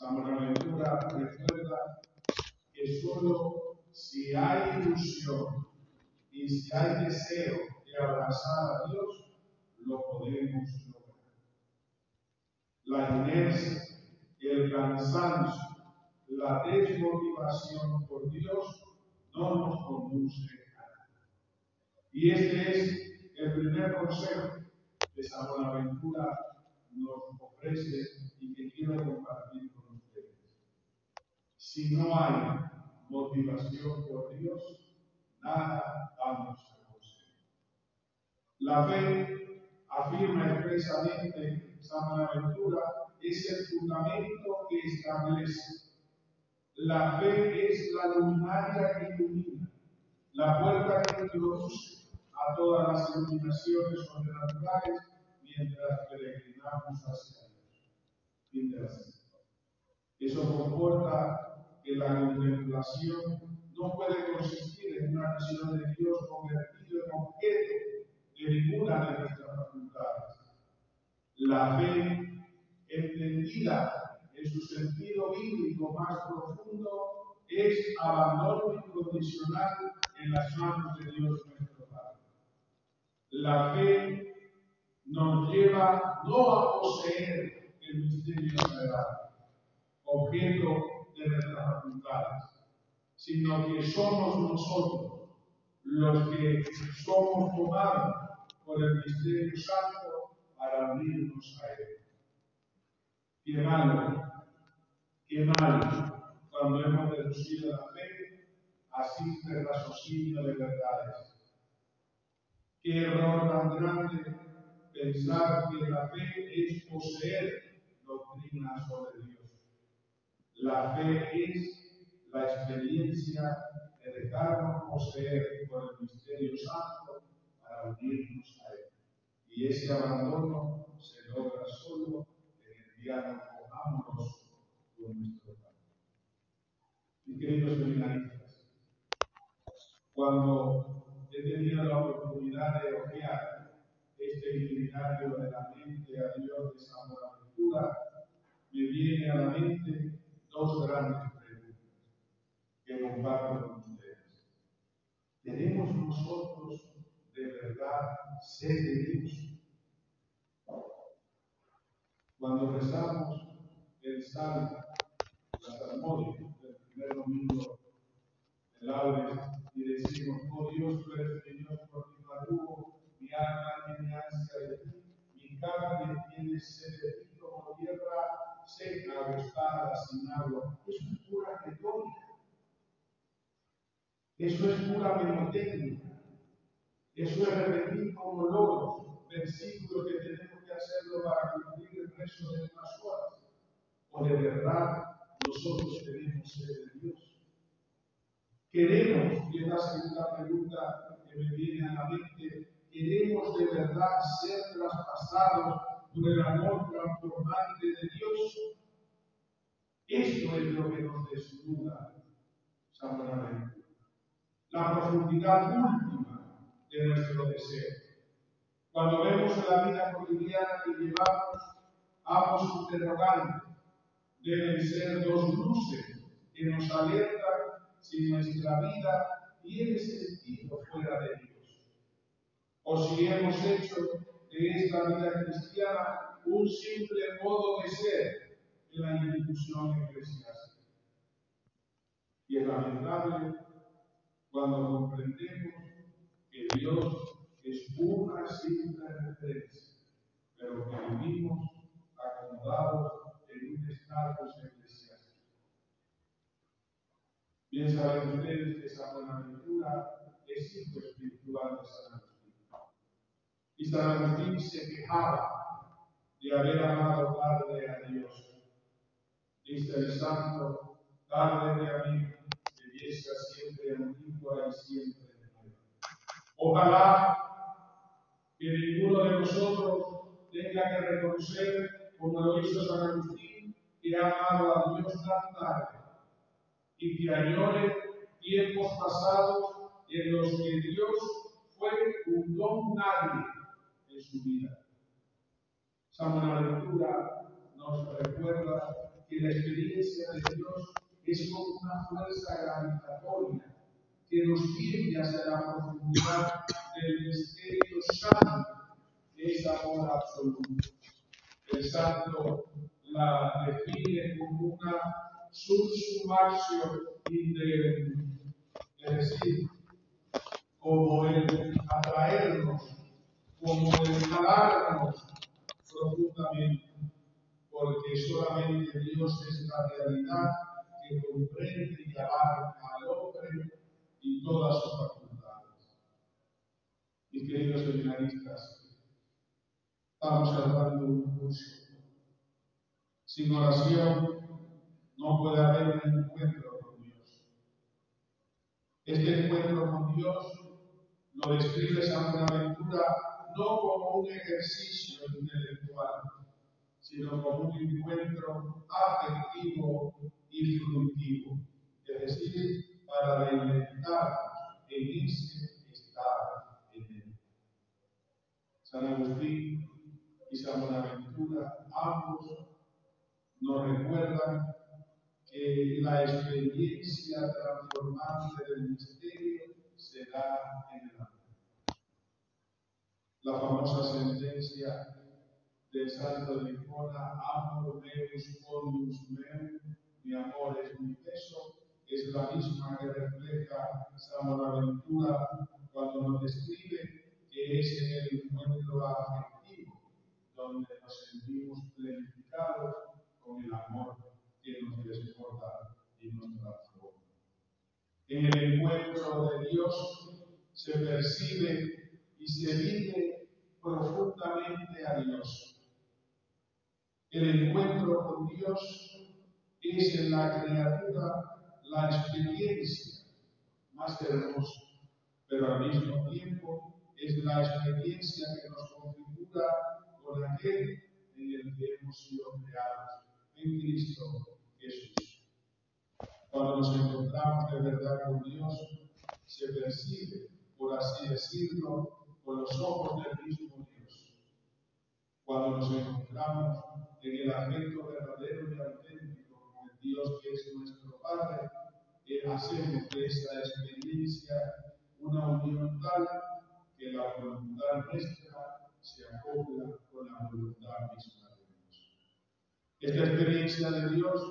San Buenaventura recuerda que solo si hay ilusión y si hay deseo de abrazar a Dios, lo podemos lograr. La inercia, el cansancio, la desmotivación por Dios no nos conduce a nada. Y este es el primer consejo que San Buenaventura nos ofrece y que quiero compartir. Si no hay motivación por Dios, nada vamos a conseguir. La fe, afirma expresamente San Buenaventura, es el fundamento que establece. La fe es la luminaria que ilumina, la puerta que introduce a todas las iluminaciones sobrenaturales mientras peregrinamos hacia Dios. Eso comporta que la contemplación no puede consistir en una visión de Dios convertido en objeto de ninguna de nuestras facultades. La fe, entendida en su sentido bíblico más profundo, es abandono incondicional en las manos de Dios nuestro Padre. La fe nos lleva no a poseer el misterio sagrado, objeto nuestras facultades, sino que somos nosotros los que somos tomados por el misterio santo para unirnos a Él. Qué malo, qué malo cuando hemos reducido la fe a simple raciocinio de verdades. Qué error tan grande pensar que la fe es poseer doctrina sobre Dios. La fe es la experiencia de dejarnos poseer por el misterio santo para unirnos a Él. Y ese abandono se logra solo en el diálogo amoroso con nuestro Padre. Queridos seminaristas, cuando he tenido la oportunidad de ojear este itinerario de la mente a Dios de San Buenaventura, me viene a la mente dos grandes preguntas que comparto con ustedes. ¿Tenemos nosotros de verdad sed de Dios? Cuando rezamos el Salmo, la salmodia del primer domingo del Laudes, y decimos, oh Dios, tú eres mi Dios por Pura mnemotécnica. Eso es repetir como logros versículos que tenemos que hacerlo para cumplir el resto de unas horas. O de verdad nosotros tenemos sed de Dios. Queremos, y es la segunda pregunta que me viene a la mente, queremos de verdad ser traspasados por el amor transformante de Dios. Esto es lo que nos desnuda San Buenaventura. La profundidad última de nuestro deseo. Cuando vemos la vida cotidiana que llevamos, ambos interrogantes deben ser dos luces que nos alertan si nuestra vida tiene sentido fuera de Dios. O si hemos hecho de esta vida cristiana un simple modo de ser en la institución eclesiástica. Y es lamentable cuando comprendemos que Dios es una simple referencia, pero que vivimos acomodados en un estatus eclesiástico. Bien saben ustedes que San Buenaventura es hijo espiritual de San Agustín. Y San Agustín se quejaba de haber amado tarde a Dios. Dice el santo, tarde de a belleza siempre antigua y siempre nueva. Ojalá que ninguno de nosotros tenga que reconocer, como lo hizo San Agustín, que ha amado a Dios tan tarde y que añore tiempos pasados en los que Dios fue un don nadie en su vida. San Buenaventura nos recuerda que la experiencia de Dios es como una fuerza gravitatoria que nos tiende hacia la profundidad del misterio santo, que es amor absoluto. El santo la define como una subsumación de, es decir, como el atraernos, como el jalarnos profundamente, porque solamente Dios es la realidad que comprende y abarca al hombre y todas sus facultades. Mis queridos seminaristas, estamos hablando de un curso. Sin oración no puede haber un encuentro con Dios. Este encuentro con Dios lo describe San Buenaventura no como un ejercicio intelectual, sino como un encuentro afectivo fructivo, es decir, para reinventarnos en ese estado en él. San Agustín y San Buenaventura, ambos nos recuerdan que la experiencia transformante del misterio se da en el amor. La famosa sentencia del santo de Licona, amor meus bonus meum, mi amor es mi peso, es la misma que refleja San Bonaventura cuando nos describe que es en el encuentro afectivo donde nos sentimos planificados con el amor que nos desborda y nos transforma. En el encuentro de Dios se percibe y se vive profundamente a Dios. El encuentro con Dios es en la criatura la experiencia más hermosa, pero al mismo tiempo es la experiencia que nos configura con aquel en el que hemos sido creados, en Cristo Jesús. Cuando nos encontramos de verdad con Dios, se percibe, por así decirlo, con los ojos del mismo Dios. Cuando nos encontramos en el afecto verdadero y auténtico Dios que es nuestro Padre, que hacemos de esa experiencia una unión tal que la voluntad nuestra se acopla con la voluntad misma de Dios. Esta experiencia de Dios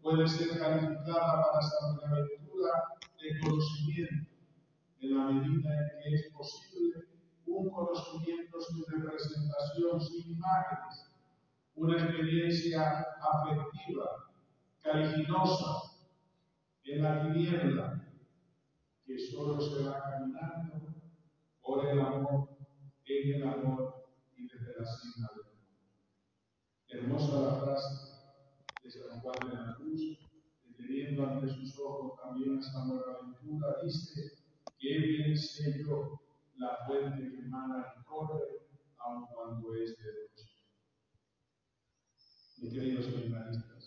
puede ser calificada para San Buenaventura de conocimiento en la medida en que es posible un conocimiento sin representación, sin imágenes, una experiencia afectiva, caliginosa, en la tiniebla, que solo se va caminando por el amor, en el amor y desde la cima del amor. Hermosa la frase de San Juan de la Cruz, que ante sus ojos también a San Buenaventura, dice, que bien sé la fuente que emana y corre, aun cuando es de noche. Mis queridos seminaristas,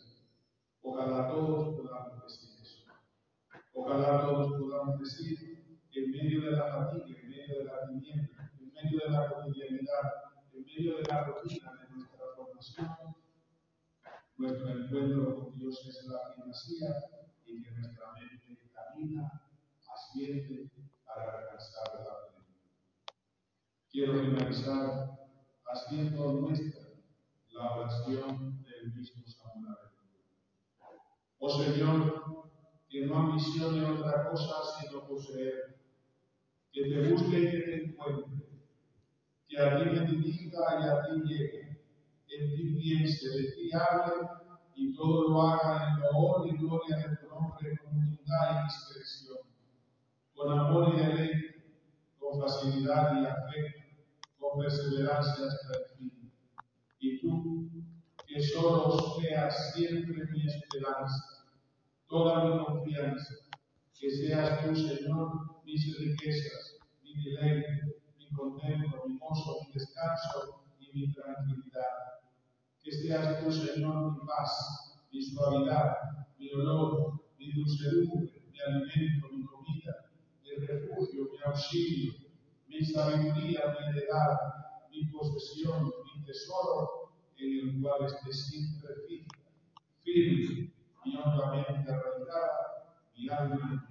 ojalá todos podamos decir Ojalá todos podamos decir que en medio de la fatiga, en medio de la tiniebla, en medio de la cotidianidad, en medio de la rutina de nuestra formación, nuestro encuentro con Dios es la primacía y que nuestra mente camina, asciende para alcanzar la plenitud. Quiero finalizar haciendo nuestra la oración del mismo Samuel. Oh Señor, que no ambicione otra cosa sino poseer, que te busque y que te encuentre, que a ti me dirija y a ti llegue, en ti piense, de ti hable y todo lo haga en honor y gloria de tu nombre con humildad y discreción, con amor y deleite, con facilidad y afecto, con perseverancia hasta el fin. Y tú, que solo seas siempre mi esperanza, toda mi confianza, que seas tú, Señor, mis riquezas, mi deleite, mi contento, mi gozo, mi descanso y mi tranquilidad. Que seas tú, Señor, mi paz, mi suavidad, mi olor, mi dulcedumbre, mi alimento, mi comida, mi refugio, mi auxilio, mi sabiduría, mi heredad, mi posesión, mi tesoro, en el cual esté siempre fija, firme y hondamente arraigada mi alma y mi corazón.